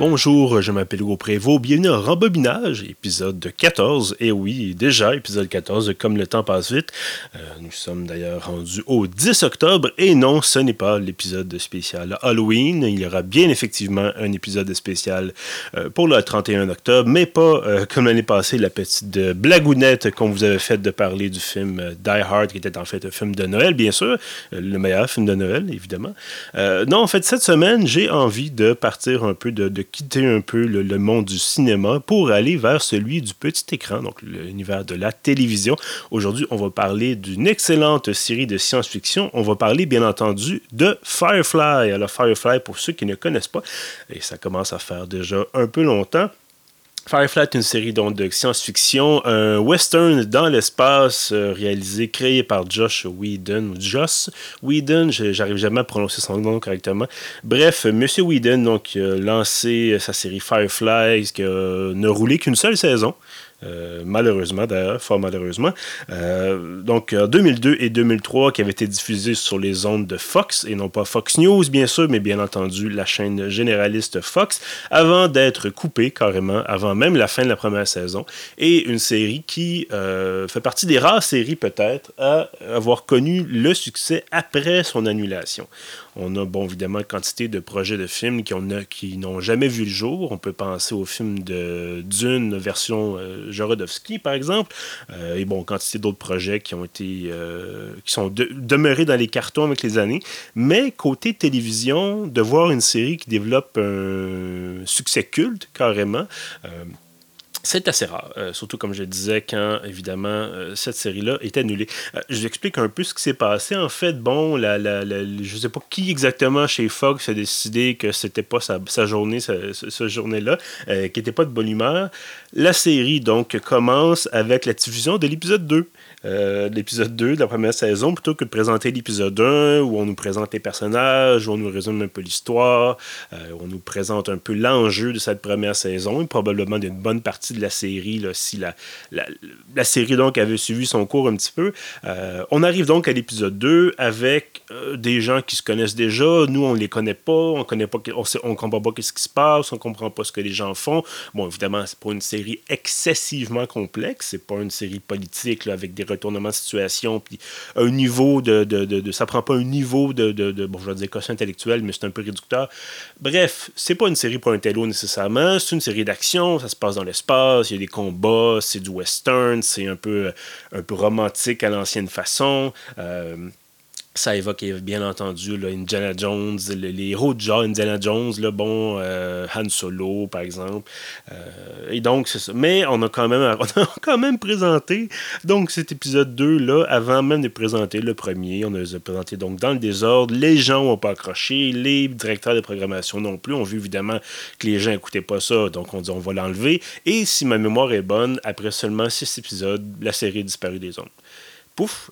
Bonjour, je m'appelle Hugo Prévost. Bienvenue à Rembobinage, épisode 14. Et oui, déjà, épisode 14, comme le temps passe vite. Euh, nous sommes d'ailleurs rendus au 10 octobre. Et non, ce n'est pas l'épisode spécial Halloween. Il y aura bien effectivement un épisode spécial euh, pour le 31 octobre, mais pas euh, comme l'année passée, la petite blagounette qu'on vous avait faite de parler du film Die Hard, qui était en fait un film de Noël, bien sûr. le meilleur film de Noël, évidemment. non, en fait, cette semaine, j'ai envie de partir un peu de quitter un peu le, monde du cinéma pour aller vers celui du petit écran, donc l'univers de la télévision. Aujourd'hui, on va parler d'une excellente série de science-fiction. On va parler, bien entendu, de Firefly. Alors, Firefly, pour ceux qui ne connaissent pas, et ça commence à faire déjà un peu longtemps, Firefly est une série de science-fiction, un western dans l'espace euh, réalisé, créé par Josh Whedon, ou Joss Whedon, j'arrive jamais à prononcer son nom correctement. Bref, Monsieur Whedon donc, a lancé sa série Firefly, qui n'a roulé qu'une seule saison. Euh, malheureusement d'ailleurs, fort malheureusement. Euh, donc en 2002 et 2003, qui avait été diffusé sur les ondes de Fox, et non pas Fox News bien sûr, mais bien entendu la chaîne généraliste Fox, avant d'être coupé carrément, avant même la fin de la première saison, et une série qui euh, fait partie des rares séries peut-être à avoir connu le succès après son annulation. On a, bon, évidemment, quantité de projets de films qui, qui n'ont jamais vu le jour. On peut penser au film de Dune, version euh, Jorodowski, par exemple. Euh, et bon, quantité d'autres projets qui ont été. Euh, qui sont demeurés dans les cartons avec les années. Mais côté télévision, de voir une série qui développe un succès culte, carrément. C'est assez rare, euh, surtout comme je disais, quand évidemment euh, cette série-là est annulée. Euh, je vous explique un peu ce qui s'est passé. En fait, bon, la, la, je ne sais pas qui exactement chez Fox a décidé que c'était pas sa, journée, ce, journée-là, qui n'était pas de bonne humeur. La série, donc, commence avec la diffusion de l'épisode 2. Euh, l'épisode 2 de la première saison plutôt que de présenter l'épisode 1 où on nous présente les personnages, où on nous résume un peu l'histoire, euh, où on nous présente un peu l'enjeu de cette première saison et probablement d'une bonne partie de la série, si la, la, série donc avait suivi son cours un petit peu. Euh, on arrive donc à l'épisode 2 avec des gens qui se connaissent déjà. Nous, on les connaît pas, on connaît pas, on, comprend pas ce qui se passe, on comprend pas ce que les gens font. Bon, évidemment, c'est pas une série excessivement complexe, c'est pas une série politique avec des retournement de situation, puis un niveau de, de, de, Ça prend pas un niveau de, de, bon, je vais dire quotient intellectuel, mais c'est un peu réducteur. Bref, c'est pas une série pour un télo nécessairement, c'est une série d'action, ça se passe dans l'espace, il y a des combats, c'est du western, c'est un peu, un peu romantique à l'ancienne façon. Euh, ça évoque bien entendu là, Indiana Jones, les, héros de Indiana Jones, là, bon, euh, Han Solo par exemple. Euh, et donc. Mais on a, quand même, on a quand même présenté donc cet épisode 2 là, avant même de présenter le premier. On les a présenté donc dans le désordre. Les gens n'ont pas accroché, les directeurs de programmation non plus. On vu évidemment que les gens n'écoutaient pas ça, donc on dit on va l'enlever. Et si ma mémoire est bonne, après seulement six épisodes, la série a disparu des ondes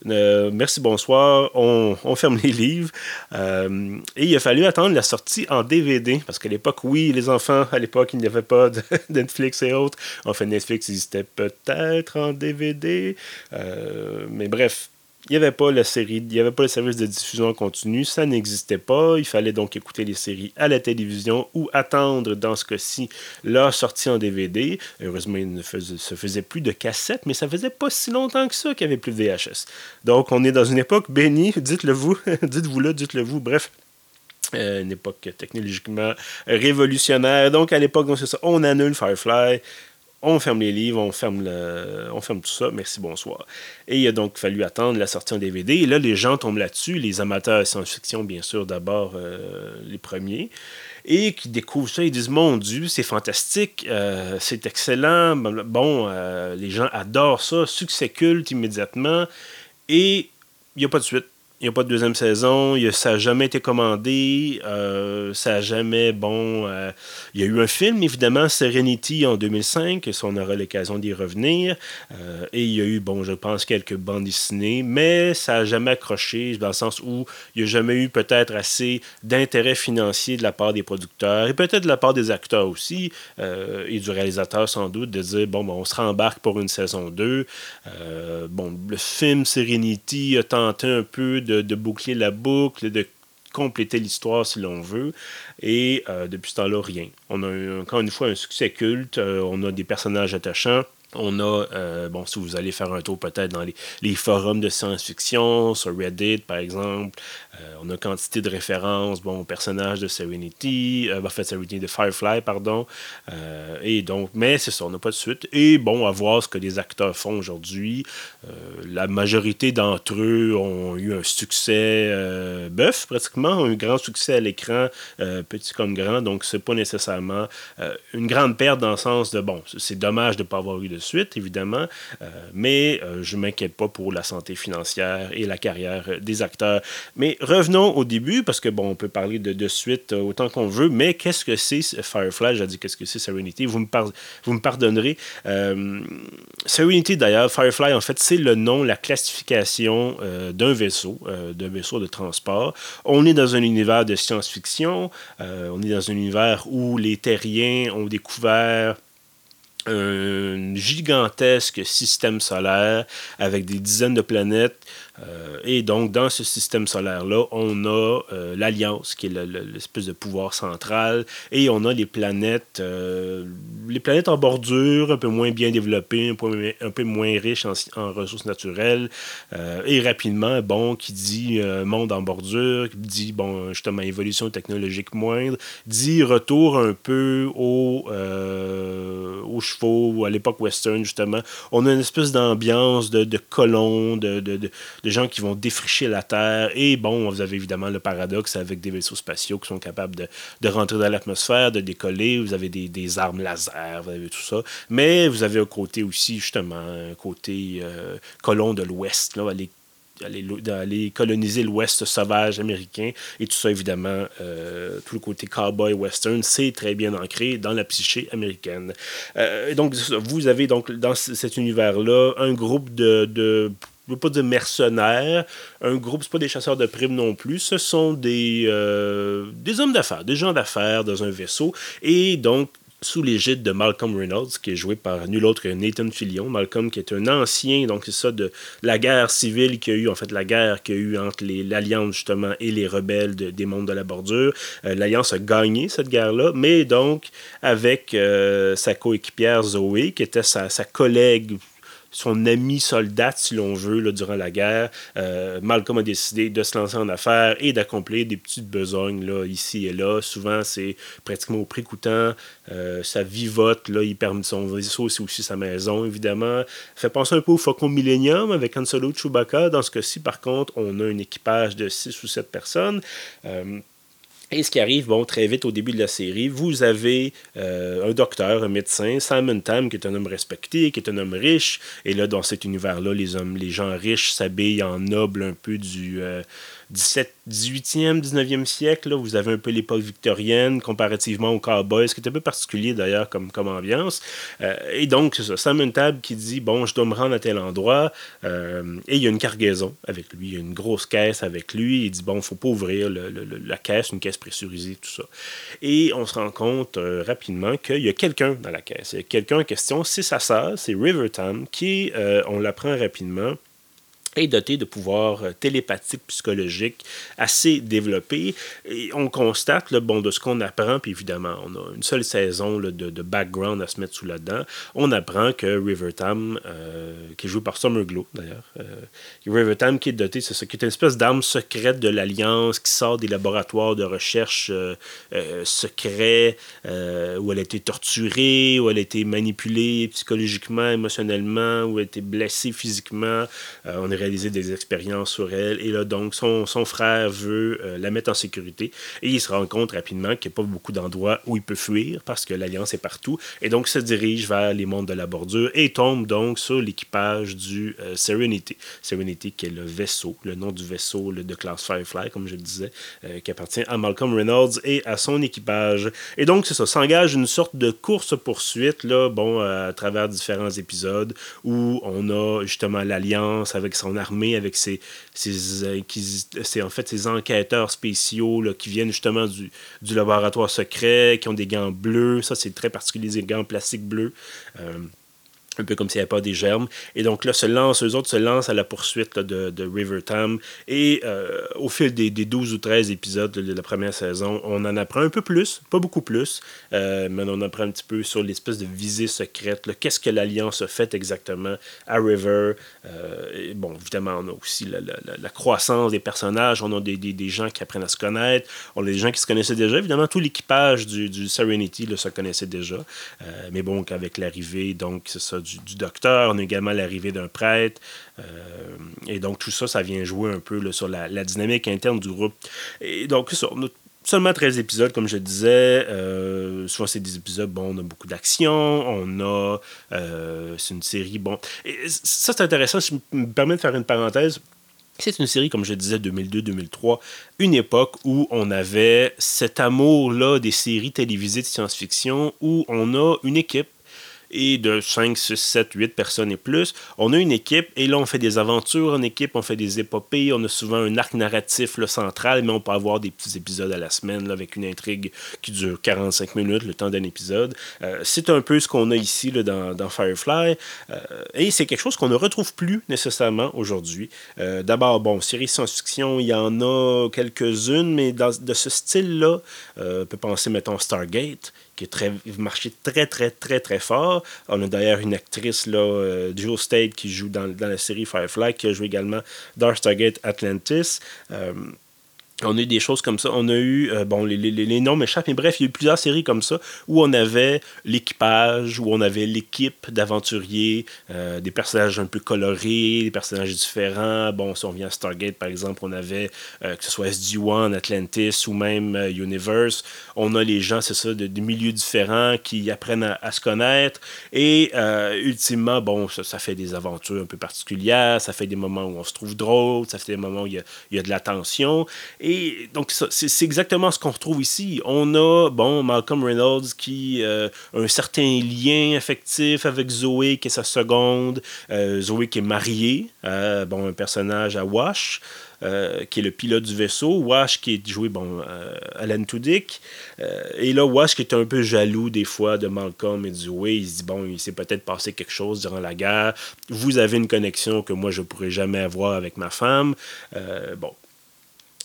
euh, merci, bonsoir, on, ferme les livres. Euh, et il a fallu attendre la sortie en DVD, parce qu'à l'époque, oui, les enfants, à l'époque, il n'y avait pas de Netflix et autres. Enfin, Netflix existait peut-être en DVD. Euh, mais bref, il n'y avait pas la série, il n'y avait pas le service de diffusion continue, ça n'existait pas. Il fallait donc écouter les séries à la télévision ou attendre, dans ce cas-ci, leur sortie en DVD. Heureusement, il ne se faisait plus de cassettes, mais ça faisait pas si longtemps que ça qu'il n'y avait plus de VHS. Donc, on est dans une époque bénie, dites-le vous, dites-vous le, dites-le vous, bref. Euh, une époque technologiquement révolutionnaire. Donc, à l'époque, on annule Firefly, on ferme les livres, on ferme, tout ça, merci, bonsoir. Et il a donc fallu attendre la sortie en DVD. Et là, les gens tombent là-dessus, les amateurs de science-fiction, bien sûr, d'abord euh, les premiers, et qui découvrent ça, ils disent Mon Dieu, c'est fantastique, euh, c'est excellent, bon, euh, les gens adorent ça, succès culte immédiatement, et il n'y a pas de suite. Il n'y a pas de deuxième saison. ça n'a jamais été commandé. Euh, ça n'a jamais. Bon. Euh, il y a eu un film, évidemment, Serenity en 2005. Et on aura l'occasion d'y revenir. Euh, et il y a eu, bon, je pense, quelques bandes dessinées. Mais ça n'a jamais accroché, dans le sens où il n'y a jamais eu peut-être assez d'intérêt financier de la part des producteurs. Et peut-être de la part des acteurs aussi. et du réalisateur, sans doute, de dire bon, on se rembarque pour une saison 2. bon, le film Serenity a tenté un peu de, boucler la boucle, de compléter l'histoire si l'on veut. Et depuis ce temps-là, rien. On a encore une fois un succès culte, on a des personnages attachants. On a, euh, bon, si vous allez faire un tour peut-être dans les, forums de science-fiction, sur Reddit par exemple, euh, on a quantité de références, bon, personnages de Serenity, euh, en Serenity de Firefly, pardon. et donc, mais c'est ça, on n'a pas de suite. Et bon, à voir ce que les acteurs font aujourd'hui. la majorité d'entre eux ont eu un succès bœuf, pratiquement, un grand succès à l'écran, petit comme grand, donc c'est pas nécessairement une grande perte dans le sens de, bon, c'est dommage de ne pas avoir eu de suite, évidemment, euh, mais euh, je ne m'inquiète pas pour la santé financière et la carrière des acteurs. Mais revenons au début, parce que, bon, on peut parler de, suite euh, autant qu'on veut, mais qu'est-ce que c'est Firefly? J'ai dit qu'est-ce que c'est Serenity? Vous me, vous me pardonnerez. Serenity, d'ailleurs, Firefly, en fait, c'est le nom, la classification d'un vaisseau, d'un vaisseau de transport. On est dans un univers de science-fiction, on est dans un univers où les terriens ont découvert un gigantesque système solaire avec des dizaines de planètes euh, et donc, dans ce système solaire-là, on a euh, l'Alliance, qui est l'espèce de pouvoir central, et on a les planètes, euh, les planètes en bordure, un peu moins bien développées, un peu, moins riches en, ressources naturelles, et rapidement, bon, qui dit monde en bordure, qui dit, bon, justement, évolution technologique moindre, dit retour un peu aux, aux chevaux, à l'époque western, justement. On a une espèce d'ambiance de, de colons, de, de, de gens qui vont défricher la Terre. Et bon, vous avez évidemment le paradoxe avec des vaisseaux spatiaux qui sont capables de, rentrer dans l'atmosphère, de décoller. Vous avez des, armes laser, vous avez tout ça. Mais vous avez un côté aussi, justement, un côté euh, colon de l'Ouest, là, aller aller, coloniser l'Ouest sauvage américain. Et tout ça, évidemment, euh, tout le côté cowboy western, c'est très bien ancré dans la psyché américaine. Euh, donc, vous avez donc dans cet univers-là un groupe de veux pas dire mercenaires. Un groupe, ce pas des chasseurs de primes non plus. Ce sont des, des hommes d'affaires, des gens d'affaires dans un vaisseau. Et donc, sous l'égide de Malcolm Reynolds, qui est joué par nul autre que Nathan Fillion. Malcolm, qui est un ancien, donc c'est ça, de la guerre civile qu'il y a eu, en fait, la guerre qu'il y a eu entre l'Alliance, justement, et les rebelles des mondes de la bordure. Euh, L'Alliance a gagné cette guerre-là, mais donc, avec euh, sa coéquipière Zoé, qui était sa, sa collègue son ami soldat, si l'on veut, là, durant la guerre. Euh, Malcolm a décidé de se lancer en affaires et d'accomplir des petites besognes là, ici et là. Souvent, c'est pratiquement au prix coûtant. Euh, ça vivote, là, il permet son vaisseau, c'est aussi sa maison, évidemment. fait penser un peu au Faucon Millennium avec Han Solo Chewbacca. Dans ce cas-ci, par contre, on a un équipage de 6 ou 7 personnes. Euh, et ce qui arrive, bon, très vite au début de la série, vous avez euh, un docteur, un médecin, Simon Tam, qui est un homme respecté, qui est un homme riche. Et là, dans cet univers-là, les hommes, les gens riches s'habillent en nobles un peu du, euh, 17, 18e, 19e siècle, là, vous avez un peu l'époque victorienne comparativement aux cowboys, ce qui est un peu particulier d'ailleurs comme, comme ambiance. Euh, et donc, ça, Sam table qui dit Bon, je dois me rendre à tel endroit, euh, et il y a une cargaison avec lui, il y a une grosse caisse avec lui. Il dit Bon, faut pas ouvrir la caisse, une caisse pressurisée, tout ça. Et on se rend compte euh, rapidement qu'il y a quelqu'un dans la caisse. Quelqu'un en question, c'est sa sœur, c'est River Tam, qui, on l'apprend rapidement, doté de pouvoirs euh, télépathiques, psychologiques assez développés. On constate, le bon, de ce qu'on apprend, puis évidemment, on a une seule saison de, de, background à se mettre sous la dent, on apprend que River Tam, euh, qui est joué par Summer Glow d'ailleurs, euh, River Tam qui est doté, c'est ça, qui est une espèce d'arme secrète de l'Alliance qui sort des laboratoires de recherche secrets où elle a été torturée, où elle a été manipulée psychologiquement, émotionnellement, où elle a été blessée physiquement. on est des expériences sur elle. Et là, donc, son, son frère veut euh, la mettre en sécurité. Et il se rend compte rapidement qu'il n'y a pas beaucoup d'endroits où il peut fuir parce que l'Alliance est partout. Et donc, se dirige vers les mondes de la bordure et tombe donc sur l'équipage du euh, Serenity. Serenity, qui est le vaisseau, le nom du vaisseau de classe Firefly, comme je le disais, euh, qui appartient à Malcolm Reynolds et à son équipage. Et donc, c'est ça, s'engage une sorte de course-poursuite, là, bon, à travers différents épisodes où on a justement l'Alliance avec son armée avec ses, en fait, ces enquêteurs spéciaux là, qui viennent justement du, du, laboratoire secret, qui ont des gants bleus. Ça, c'est très particulier, des gants plastiques bleus. Euh, un peu comme s'il n'y avait pas des germes. Et donc là, se lancent, eux autres se lancent à la poursuite de, de, River Tam. Et euh, au fil des, des, 12 ou 13 épisodes de la première saison, on en apprend un peu plus, pas beaucoup plus, euh, mais on en apprend un petit peu sur l'espèce de visée secrète. Qu'est-ce que l'Alliance fait exactement à River? Euh, bon, évidemment, on a aussi la, la, la, croissance des personnages. On a des, des, des, gens qui apprennent à se connaître. On a des gens qui se connaissaient déjà. Évidemment, tout l'équipage du, du, Serenity là, se connaissait déjà. mais bon, avec l'arrivée, donc, c'est ça, du, docteur, on a également l'arrivée d'un prêtre. Euh, et donc, tout ça, ça vient jouer un peu sur la, dynamique interne du groupe. Et donc, on a seulement 13 épisodes, comme je disais. Euh, souvent, c'est des épisodes, bon, on a beaucoup d'action, on a... Euh, c'est une série, bon... Et ça, c'est intéressant, je me permets de faire une parenthèse. C'est une série, comme je disais, 2002-2003, une époque où on avait cet amour-là des séries télévisées de science-fiction, où on a une équipe et de 5, 6, 7, 8 personnes et plus. On a une équipe et là, on fait des aventures en équipe, on fait des épopées, on a souvent un arc narratif central, mais on peut avoir des petits épisodes à la semaine avec une intrigue qui dure 45 minutes, le temps d'un épisode. Euh, c'est un peu ce qu'on a ici là, dans, dans, Firefly euh, et c'est quelque chose qu'on ne retrouve plus nécessairement aujourd'hui. Euh, d'abord, bon, série science-fiction, il y en a quelques-unes, mais dans, de ce style-là, on peut penser, mettons, Stargate qui est très, marché très, très, très, très fort. On a d'ailleurs une actrice, là, euh, Jill State, qui joue dans, dans, la série Firefly, qui a joué également Dark Stargate Atlantis. Euh, on a eu des choses comme ça. On a eu, euh, bon, les, les, les, noms m'échappent, mais bref, il y a eu plusieurs séries comme ça où on avait l'équipage, où on avait l'équipe d'aventuriers, euh, des personnages un peu colorés, des personnages différents. Bon, si on vient à Stargate, par exemple, on avait, euh, que ce soit SG-1, Atlantis ou même Universe, on a les gens, c'est ça, de, milieux différents qui apprennent à, se connaître. Et ultimement, bon, ça, fait des aventures un peu particulières, ça fait des moments où on se trouve drôle, ça fait des moments où il y a, il y a de la tension. Donc, c'est exactement ce qu'on retrouve ici. On a, bon, Malcolm Reynolds qui euh, a un certain lien affectif avec Zoé, qui est sa seconde. Euh, Zoé qui est mariée, à, bon, un personnage à Wash. Euh, qui est le pilote du vaisseau, Wash qui est joué, bon, Alan Tudyk, et là, Wash qui est un peu jaloux des fois de Malcolm et de Zoé, il se dit, bon, il s'est peut-être passé quelque chose durant la guerre, vous avez une connexion que moi je ne pourrais jamais avoir avec ma femme, bon,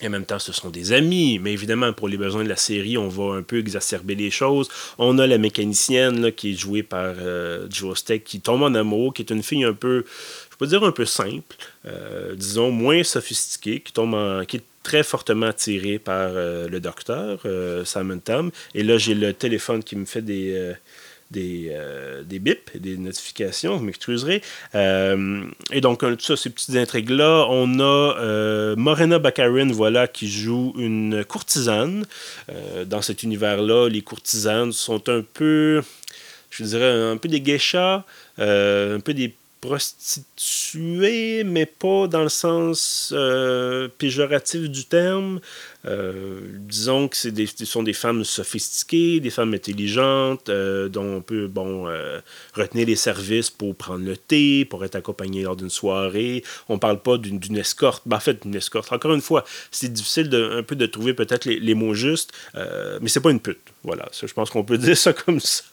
et en même temps, ce sont des amis, mais évidemment, pour les besoins de la série, on va un peu exacerber les choses. On a la mécanicienne là, qui est jouée par euh, Joe Steck, qui tombe en amour, qui est une fille un peu, je peux dire un peu simple, euh, disons moins sophistiquée, qui tombe en, qui est très fortement attirée par euh, le docteur, Simon Tam. Et là, j'ai le téléphone qui me fait des des, euh, des bips, des notifications, vous m'excuserez. Euh, et donc, tout ça, ces petites intrigues-là, on a euh, Morena Baccarin, voilà, qui joue une courtisane. dans cet univers-là, les courtisanes sont un peu, je dirais, un peu des geishas, un peu des prostituées, mais pas dans le sens péjoratif du terme. Euh, disons que c'est ce sont des femmes sophistiquées, des femmes intelligentes, euh, dont on peut bon, euh, retenir les services pour prendre le thé, pour être accompagné lors d'une soirée. On ne parle pas d'une escorte. Ben, en fait, d'une escorte. Encore une fois, c'est difficile de, un peu de trouver peut-être les, les, mots justes, mais c'est pas une pute. Voilà, je pense qu'on peut dire ça comme ça.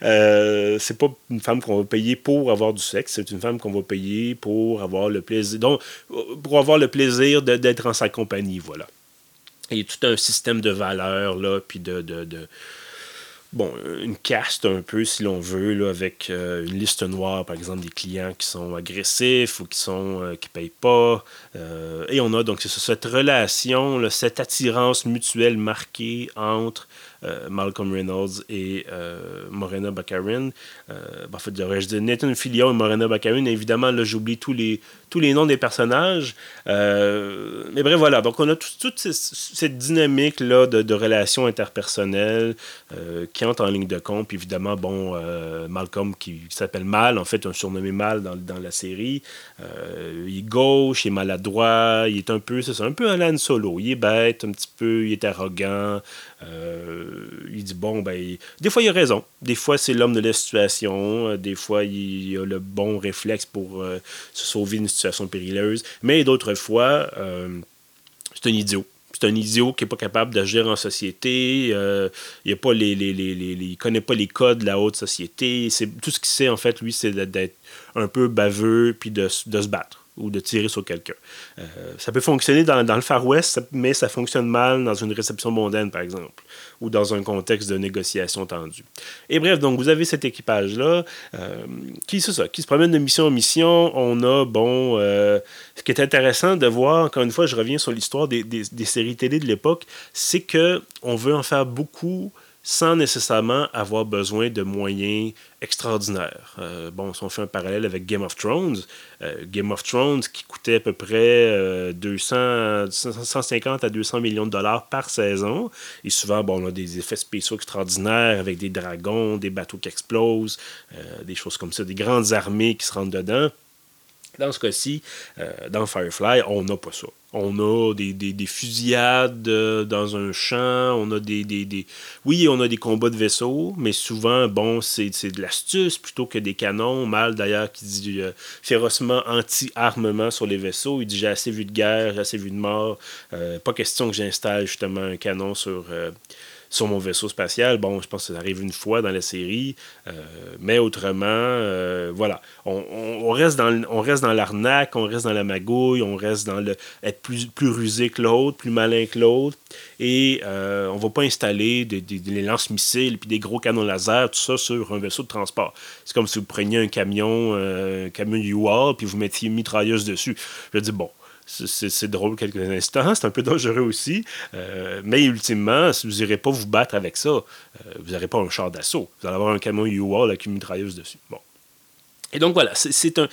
c'est pas une femme qu'on va payer pour avoir du sexe, c'est une femme qu'on va payer pour avoir le plaisir, donc, pour avoir le plaisir d'être en sa compagnie. Voilà. Il y a tout un système de valeurs, là, puis de, Bon, une caste un peu, si l'on veut, avec euh, une liste noire, par exemple, des clients qui sont agressifs ou qui sont euh, qui payent pas. Euh, et on a donc cette relation, cette attirance mutuelle marquée entre Malcolm Reynolds et Morena Baccarin. en fait, devrais-je dire Nathan Fillion et Morena Baccarin. Évidemment, là, j'oublie tous les, tous les noms des personnages. Euh, mais bref, voilà. Donc, on a toute cette dynamique-là de, de, relations interpersonnelles euh, qui entre en ligne de compte. Puis évidemment, bon, euh, Malcolm, qui, s'appelle Mal, en fait, un surnommé Mal dans, dans la série. il est gauche, il est maladroit, il est un peu, c'est un peu un Solo. Il est bête un petit peu, il est arrogant. Il dit, bon, ben, des fois, il a raison. Des fois, c'est l'homme de la situation. Des fois, il a le bon réflexe pour se sauver une situation périleuse. Mais d'autres fois, euh, c'est un idiot. c'est un idiot qui n'est pas capable d'agir en société. Euh, il ne les, les, les, connaît pas les codes de la haute société. C'est, tout ce qu'il sait, en fait, lui, c'est d'être un peu baveux puis de, de se battre ou de tirer sur quelqu'un. Euh, ça peut fonctionner dans, le Far West, mais ça fonctionne mal dans une réception mondaine, par exemple, ou dans un contexte de négociation tendue. Et bref, donc vous avez cet équipage-là euh, qui, ça, qui se promène de mission en mission. On a, bon, euh, ce qui est intéressant de voir, encore une fois, je reviens sur l'histoire des, des, des, séries télé de l'époque, c'est que on veut en faire beaucoup sans nécessairement avoir besoin de moyens extraordinaires. Euh, bon, si on fait un parallèle avec Game of Thrones, euh, Game of Thrones qui coûtait à peu près 200, euh, 150 à 200 millions de dollars par saison, et souvent, bon, on a des effets spéciaux extraordinaires avec des dragons, des bateaux qui explosent, des choses comme ça, des grandes armées qui se rentrent dedans. Dans ce cas-ci, dans Firefly, on n'a pas ça. On a des, des, fusillades euh, dans un champ, on a des, des, Oui, on a des combats de vaisseaux, mais souvent, bon, c'est de l'astuce plutôt que des canons. Mal, d'ailleurs, qui dit euh, férocement anti-armement sur les vaisseaux. Il dit J'ai assez vu de guerre, j'ai assez vu de mort. Euh, pas question que j'installe justement un canon sur sur mon vaisseau spatial. Bon, je pense que ça arrive une fois dans la série, euh, mais autrement, euh, voilà. On, reste dans, l'arnaque, on reste dans la magouille, on reste dans le être plus, plus rusé que l'autre, plus malin que l'autre, et euh, on va pas installer des, des, lance-missiles puis des gros canons laser, tout ça sur un vaisseau de transport. C'est comme si vous preniez un camion, un camion U-Haul, puis vous mettiez une mitrailleuse dessus. Je dis, bon, c'est drôle quelques instants, c'est un peu dangereux aussi, euh, mais ultimement, si vous n'irez pas vous battre avec ça, euh, vous n'aurez pas un char d'assaut. Vous allez avoir un camion U-Haul avec une mitrailleuse dessus. Bon. Et donc voilà, c'est un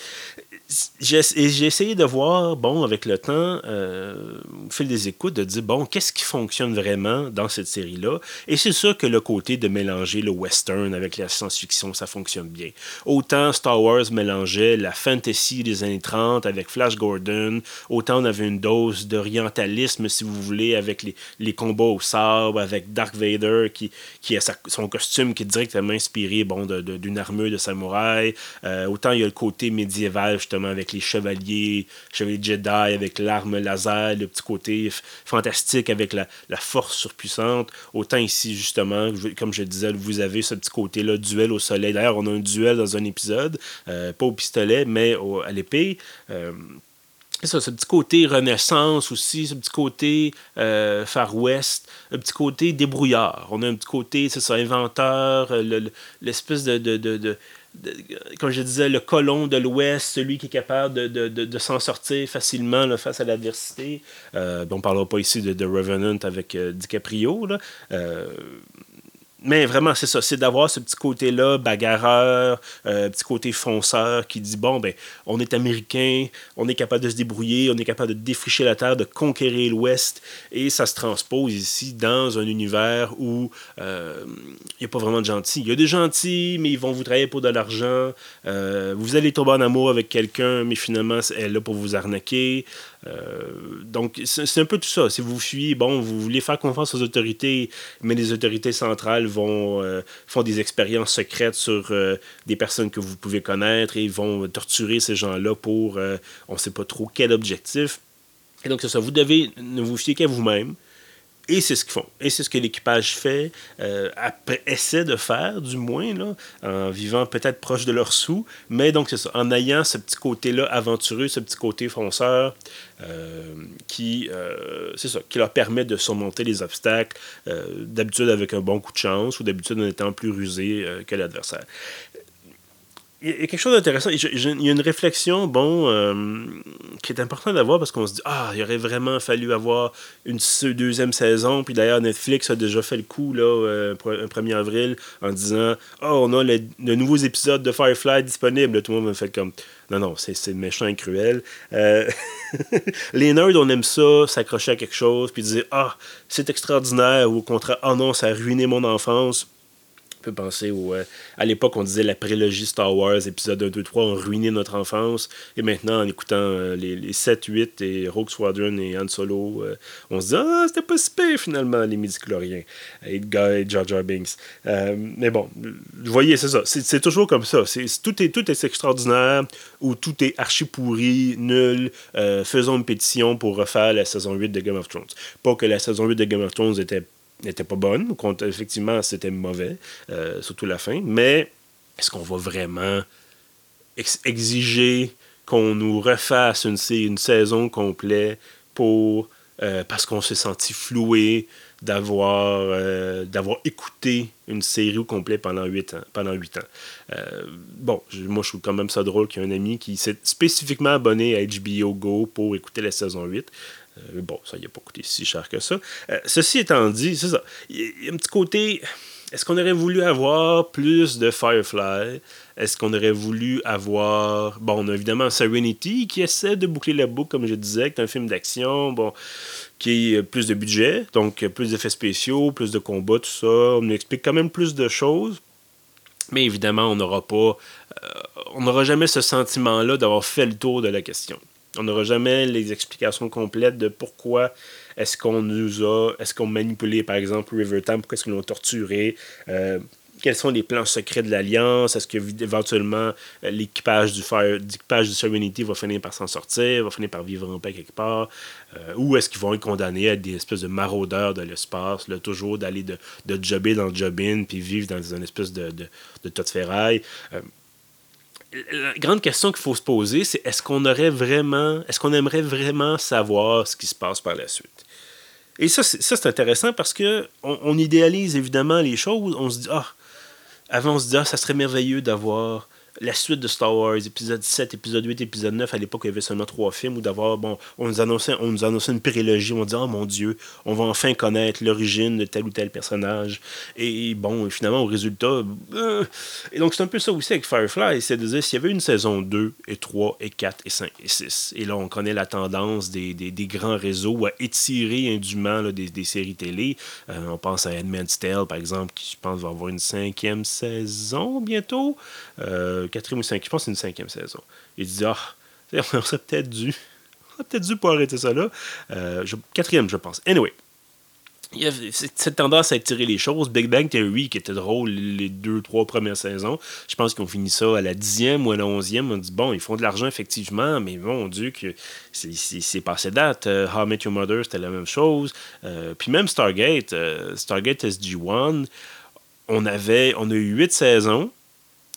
j'ai essayé de voir, bon, avec le temps, euh, au fil des écoutes, de dire, bon, qu'est-ce qui fonctionne vraiment dans cette série-là? Et c'est sûr que le côté de mélanger le western avec la science-fiction, ça fonctionne bien. Autant Star Wars mélangeait la fantasy des années 30 avec Flash Gordon, autant on avait une dose d'orientalisme, si vous voulez, avec les, les, combats au sabre, avec Dark Vader qui, qui a son costume qui est directement inspiré, bon, d'une armure de samouraï. Euh, autant il y a le côté médiéval, justement, avec les chevaliers, chevaliers Jedi, avec l'arme laser, le petit côté fantastique avec la, force surpuissante. Autant ici, justement, comme je disais, vous avez ce petit côté-là, duel au soleil. D'ailleurs, on a un duel dans un épisode, euh, pas au pistolet, mais à l'épée. Euh, ça, ce petit côté renaissance aussi, ce petit côté euh, Far West, un petit côté débrouillard. On a un petit côté, c'est ça, inventeur, l'espèce de, comme je disais, le colon de l'Ouest, celui qui est capable de, de, de, s'en sortir facilement face à l'adversité. Euh, on ne parlera pas ici de, Revenant avec euh, DiCaprio. Là. Euh, mais vraiment, c'est ça, c'est d'avoir ce petit côté-là, bagarreur, euh, petit côté fonceur, qui dit bon, ben, on est américain, on est capable de se débrouiller, on est capable de défricher la terre, de conquérir l'Ouest, et ça se transpose ici dans un univers où il euh, n'y a pas vraiment de gentils. Il y a des gentils, mais ils vont vous travailler pour de l'argent. Euh, vous allez tomber en amour avec quelqu'un, mais finalement, elle est là pour vous arnaquer. Euh, donc, c'est un peu tout ça. Si vous fuyez, bon, vous voulez faire confiance aux autorités, mais les autorités centrales vont euh, font des expériences secrètes sur euh, des personnes que vous pouvez connaître et vont torturer ces gens-là pour on ne sait pas trop quel objectif. Et donc, c'est ça. Vous devez ne vous fier qu'à vous-même. Et c'est ce qu'ils font. Et c'est ce que l'équipage fait, euh, essaie de faire, du moins, là, en vivant peut-être proche de leur sous. Mais donc, c'est ça. En ayant ce petit côté-là aventureux, ce petit côté fonceur, euh, qui, euh, c'est ça, qui leur permet de surmonter les obstacles, d'habitude avec un bon coup de chance ou d'habitude en étant plus rusé que l'adversaire il y a quelque chose d'intéressant. Il y a une réflexion, bon, euh, qui est importante d'avoir parce qu'on se dit, ah, il aurait vraiment fallu avoir une deuxième saison. Puis d'ailleurs, Netflix a déjà fait le coup, là, euh, un 1er avril, en disant, oh, on a le, nouveaux épisodes de Firefly disponibles. Tout le monde me fait comme, non, non, c'est méchant et cruel. Euh, les nerds, on aime ça, s'accrocher à quelque chose, puis dire, ah, c'est extraordinaire, ou au contraire, oh non, ça a ruiné mon enfance peut penser au, euh, à l'époque, on disait la prélogie Star Wars, épisode 1, 2, 3, ont ruiné notre enfance. Et maintenant, en écoutant euh, les, les, 7, 8 et Rogue Squadron et Han Solo, euh, on se dit Ah, c'était pas si pire finalement, les midi-chloriens et, et Jar Jar Binks. mais bon, vous voyez, c'est ça. C'est toujours comme ça. C'est tout, est, tout est extraordinaire ou tout est archi pourri, nul. faisons une pétition pour refaire la saison 8 de Game of Thrones. Pas que la saison 8 de Game of Thrones était n'était pas bonne. Effectivement, c'était mauvais, euh, surtout la fin. Mais est-ce qu'on va vraiment exiger qu'on nous refasse une, saison complète pour euh, parce qu'on s'est senti floué d'avoir euh, d'avoir écouté une série au complet pendant 8 ans. Pendant 8 ans? bon, moi, je trouve quand même ça drôle qu'il y ait un ami qui s'est spécifiquement abonné à HBO Go pour écouter la saison 8. Euh, bon, ça n'a pas coûté si cher que ça. Euh, ceci étant dit, c'est ça. Il y a un petit côté. Est-ce qu'on aurait voulu avoir plus de Firefly? Est-ce qu'on aurait voulu avoir. Bon, on a évidemment Serenity qui essaie de boucler la boucle, comme je disais, qui est un film d'action, bon, qui a plus de budget, donc plus d'effets spéciaux, plus de combats, tout ça. On nous explique quand même plus de choses. Mais évidemment, on n'aura pas. Euh, on n'aura jamais ce sentiment-là d'avoir fait le tour de la question. On n'aura jamais les explications complètes de pourquoi est-ce qu'on nous a, est-ce qu'on manipulé, par exemple, River Time, pourquoi est-ce qu'ils l'ont torturé, euh, quels sont les plans secrets de l'Alliance, est-ce que éventuellement euh, l'équipage du Fire, l'équipage du Serenity va finir par s'en sortir, va finir par vivre en paix quelque part, euh, ou est-ce qu'ils vont être condamnés à des espèces de maraudeurs de l'espace, toujours d'aller de, de jobber dans le job-in, puis vivre dans une espèce de, de, de tas de ferraille la grande question qu'il faut se poser, c'est est-ce qu'on aurait vraiment, est-ce qu'on aimerait vraiment savoir ce qui se passe par la suite? Et ça, c'est intéressant parce que on, idéalise évidemment les choses. On se dit, ah, avant, on se dit, ah, ça serait merveilleux d'avoir la suite de Star Wars, épisode 7, épisode 8, épisode 9, à l'époque, il y avait seulement trois films, ou d'avoir, bon, on nous annonçait, on nous annonçait une prélogie, on dit, oh mon Dieu, on va enfin connaître l'origine de tel ou tel personnage. Et bon, finalement, au résultat, euh, et donc c'est un peu ça aussi avec Firefly, c'est de dire, s'il y avait une saison 2, et 3, et 4, et 5, et 6, et là, on connaît la tendance des, des, des grands réseaux à étirer indûment là, des, des, séries télé. Euh, on pense à Edmund's Tale, par exemple, qui, je pense, va avoir une cinquième saison bientôt. Euh, quatrième ou cinquième, je pense c'est une cinquième saison. Il dit Ah, on serait peut-être dû. On aurait peut-être dû pour arrêter ça là. Euh, quatrième, je pense. Anyway. Il y a cette tendance à étirer les choses. Big Bang Theory, qui était drôle les deux, trois premières saisons, je pense qu'ils ont fini ça à la dixième ou à la onzième. On dit, bon, ils font de l'argent effectivement, mais mon Dieu, que c'est passé date. Euh, How Met Your Mother, c'était la même chose. puis même Stargate, Stargate SG-1, on, avait, on a eu huit saisons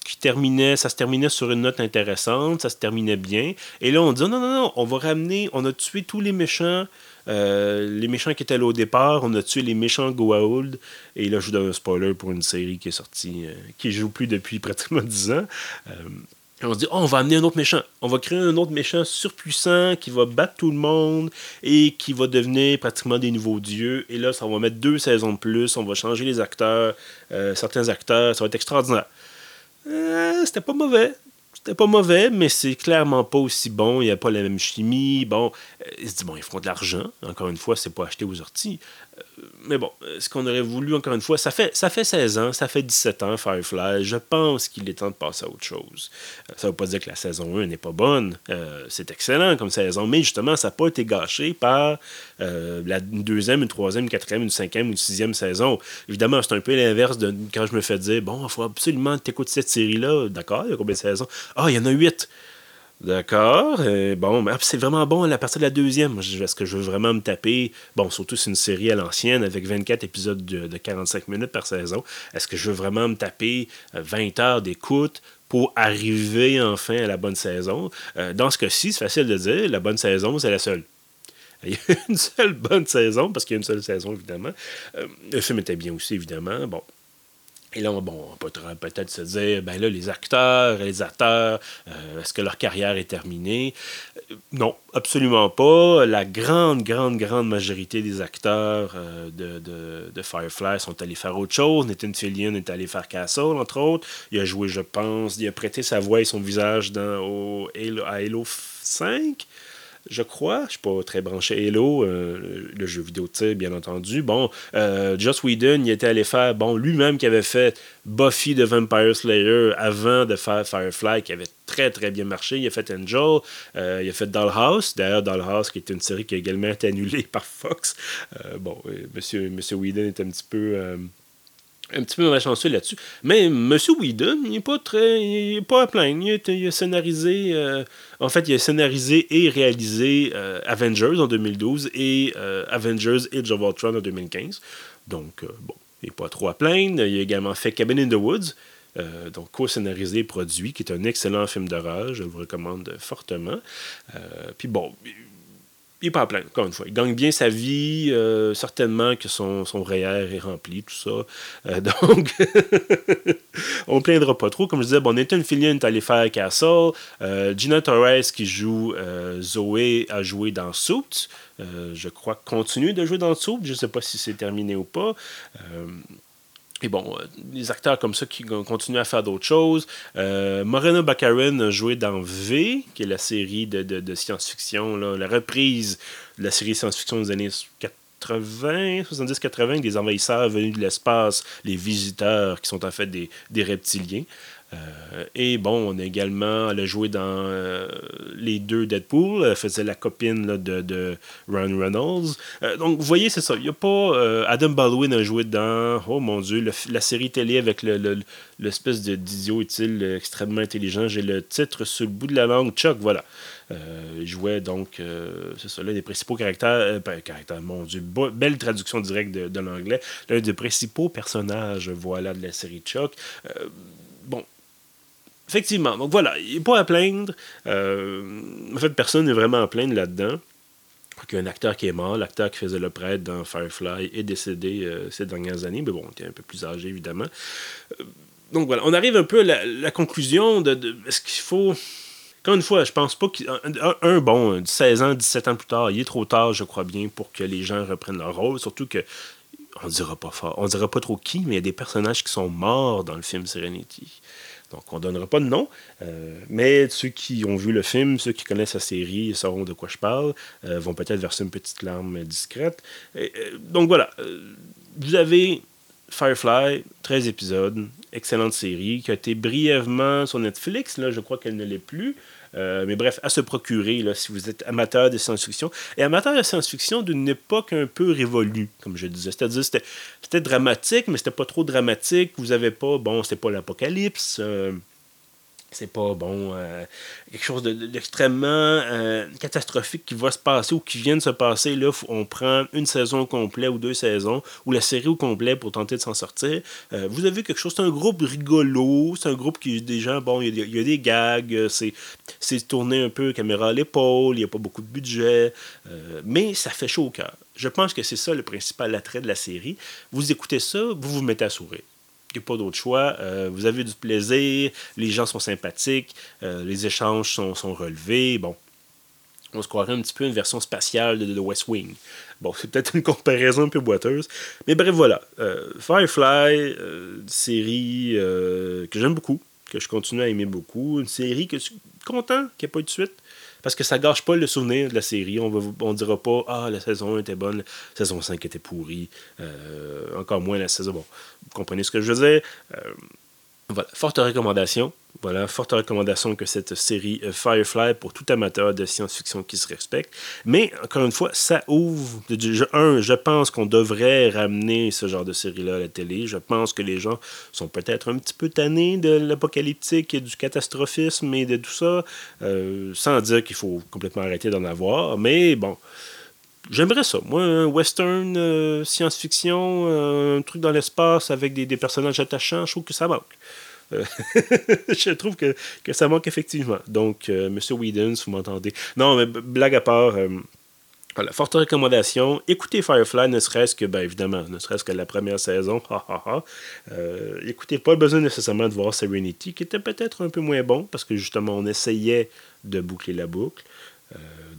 qui terminait, ça se terminait sur une note intéressante, ça se terminait bien. Et là, on dit non, non, non, on va ramener, on a tué tous les méchants, euh, les méchants qui étaient là au départ, on a tué les méchants Goa'uld. Et là, je vous donne un spoiler pour une série qui est sortie, euh, qui joue plus depuis pratiquement 10 ans. Euh, on se dit, oh, on va amener un autre méchant. On va créer un autre méchant surpuissant qui va battre tout le monde et qui va devenir pratiquement des nouveaux dieux. Et là, ça va mettre deux saisons de plus. On va changer les acteurs, certains acteurs. Ça va être extraordinaire. Euh, c'était pas mauvais. C'était pas mauvais, mais c'est clairement pas aussi bon. Il n'y a pas la même chimie. Bon, euh, il se dit, bon, ils font de l'argent. Encore une fois, c'est pas acheté aux orties. Euh, mais bon, euh, ce qu'on aurait voulu, encore une fois, ça fait, ça fait 16 ans, ça fait 17 ans, Firefly. Je pense qu'il est temps de passer à autre chose. Euh, ça ne veut pas dire que la saison 1 n'est pas bonne. c'est excellent comme saison, mais justement, ça n'a pas été gâché par la deuxième, une troisième, une quatrième, une cinquième, une sixième saison. Évidemment, c'est un peu l'inverse de quand je me fais dire, bon, il faut absolument t'écouter cette série-là. D'accord, il y a combien de saisons? Ah, il y en a huit. D'accord. Euh, bon, mais c'est vraiment bon à partir de la deuxième. Est-ce que je veux vraiment me taper? Bon, surtout c'est une série à l'ancienne avec 24 épisodes de, 45 minutes par saison. Est-ce que je veux vraiment me taper 20 euh, heures d'écoute pour arriver enfin à la bonne saison? Euh, Dans ce cas-ci, c'est facile de dire la bonne saison, c'est la seule. Il y a une seule bonne saison, parce qu'il y a une seule saison, évidemment. le film était bien aussi, évidemment. Bon, et là, on peut peut-être se dire, ben là, les acteurs, réalisateurs, euh, est-ce que leur carrière est terminée? Euh, non, absolument pas. La grande, grande, grande majorité des acteurs euh, de, de, Firefly sont allés faire autre chose. Nathan Fillion est allé faire Castle, entre autres. Il a joué, je pense, il a prêté sa voix et son visage dans, au à Halo 5. Je crois. Je suis pas très branché Halo, euh, le jeu vidéo de bien entendu. Bon, euh, Joss Whedon, il était allé faire, bon, lui-même qui avait fait Buffy de Vampire Slayer avant de faire Firefly, qui avait très très bien marché. Il a fait Angel, euh, il a fait Dollhouse. D'ailleurs, Dollhouse, qui est une série qui a également été annulée par Fox. bon, monsieur, monsieur Whedon est un petit peu un petit peu malchanceux là-dessus. Mais M. Whedon, il n'est pas très. Il pas à plaindre. Il a, scénarisé. Euh, en fait, il a scénarisé et réalisé euh, Avengers en 2012 et euh, Avengers Age of Ultron en 2015. Donc, bon, il n'est pas trop à plaindre. Il a également fait Cabin in the Woods. donc co-scénarisé et produit, qui est un excellent film d'horreur, je vous recommande fortement. puis bon, il n'est pas à plaindre, encore une fois. Il gagne bien sa vie, euh, certainement que son, son REER est rempli, tout ça. Euh, donc, on plaindra pas trop. Comme je disais, bon, Nathan Fillion est allé faire Castle. Euh, Gina Torres, qui joue Zoé, a joué dans Suits. je crois continue de jouer dans Suits. Je ne sais pas si c'est terminé ou pas. Et bon, euh, des acteurs comme ça qui continuent à faire d'autres choses. Euh, Moreno Baccarin a joué dans V, qui est la série de, de, science-fiction, la reprise de la série science-fiction des années 80, 70-80, des envahisseurs venus de l'espace, les visiteurs qui sont en fait des, des reptiliens. Euh, et bon, on a également, elle a joué dans euh, les deux Deadpool, elle faisait la copine de, de Ryan Reynolds. Euh, donc, vous voyez, c'est ça. Il n'y a pas. Adam Baldwin a joué dans, oh mon Dieu, la série télé avec l'espèce de d'idiot utile extrêmement intelligent. J'ai le titre sur le bout de la langue, Chuck, voilà. il jouait donc, c'est ça, l'un des principaux caractères, ben, caractères, mon Dieu, belle traduction directe de, de l'anglais, l'un des principaux personnages, voilà, de la série Chuck. bon, Effectivement. Donc voilà, il n'est pas à plaindre. Euh, en fait, personne n'est vraiment à plaindre là-dedans. Il y a un acteur qui est mort, l'acteur qui faisait le prêtre dans Firefly est décédé euh, ces dernières années, mais bon, il était un peu plus âgé évidemment. Euh, donc voilà, on arrive un peu à la, conclusion de, est-ce qu'il faut. Encore une fois, je pense pas qu'un un, bon, 16 ans, 17 ans plus tard, il est trop tard, je crois bien, pour que les gens reprennent leur rôle, surtout que on dira pas fort, on dira pas trop qui, mais il y a des personnages qui sont morts dans le film Serenity. Donc, on ne donnera pas de nom, euh, mais ceux qui ont vu le film, ceux qui connaissent la série sauront de quoi je parle, euh, vont peut-être verser une petite larme discrète. Euh, donc voilà, vous avez Firefly, 13 épisodes, excellente série, qui a été brièvement sur Netflix, là je crois qu'elle ne l'est plus. Euh, mais bref, à se procurer là, si vous êtes amateur de science-fiction. Et amateur de science-fiction d'une époque un peu révolue, comme je disais. C'est-à-dire, c'était dramatique, mais c'était pas trop dramatique. Vous avez pas, bon, c'était pas l'apocalypse. Euh, c'est pas bon euh, quelque chose d'extrêmement euh, catastrophique qui va se passer ou qui vient de se passer. Là on prend une saison complète ou deux saisons ou la série au complet pour tenter de s'en sortir. Euh, vous avez quelque chose? C'est un groupe rigolo c'est un groupe qui des gens bon il y, a des gags c'est c'est tourné un peu caméra à l'épaule il n'y a pas beaucoup de budget mais ça fait chaud au cœur. Je pense que c'est ça le principal attrait de la série. Vous écoutez ça vous vous mettez à sourire il n'y a pas d'autre choix. Euh, vous avez du plaisir, les gens sont sympathiques, euh, les échanges sont, relevés. Bon, on se croirait un petit peu une version spatiale de The West Wing. Bon, c'est peut-être une comparaison un peu boiteuse. Mais bref, voilà. Euh, Firefly, série que j'aime beaucoup, que je continue à aimer beaucoup. Une série que je suis content qu'il n'y ait pas eu de suite. Parce que ça gâche pas le souvenir de la série. On ne dira pas Ah, la saison 1 était bonne, la saison 5 était pourrie. encore moins la saison. Bon, vous comprenez ce que je veux dire? Euh, voilà, forte recommandation. Voilà, forte recommandation que cette série euh, Firefly pour tout amateur de science-fiction qui se respecte. Mais encore une fois, ça ouvre. un, je pense qu'on devrait ramener ce genre de série-là à la télé. Je pense que les gens sont peut-être un petit peu tannés de l'apocalyptique et du catastrophisme et de tout ça, euh, sans dire qu'il faut complètement arrêter d'en avoir. Mais bon, J'aimerais ça. Moi, un western, euh, science-fiction, un truc dans l'espace avec des, personnages attachants, je trouve que ça manque. Euh, je trouve que, ça manque effectivement. Donc, Monsieur Whedon, si vous m'entendez. Non, mais blague à part, voilà, forte recommandation. Écoutez Firefly, ne serait-ce que, ben évidemment, ne serait-ce que la première saison. écoutez, pas besoin nécessairement de voir Serenity, qui était peut-être un peu moins bon, parce que justement, on essayait de boucler la boucle.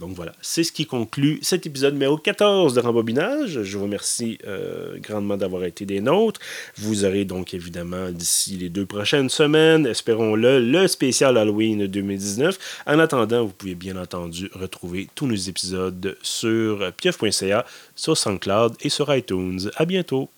Donc voilà, c'est ce qui conclut cet épisode numéro 14 de Rembobinage. Je vous remercie euh, grandement d'avoir été des nôtres. Vous aurez donc évidemment d'ici les deux prochaines semaines, espérons-le, le spécial Halloween 2019. En attendant, vous pouvez bien entendu retrouver tous nos épisodes sur pieuf.ca, sur SoundCloud et sur iTunes. À bientôt!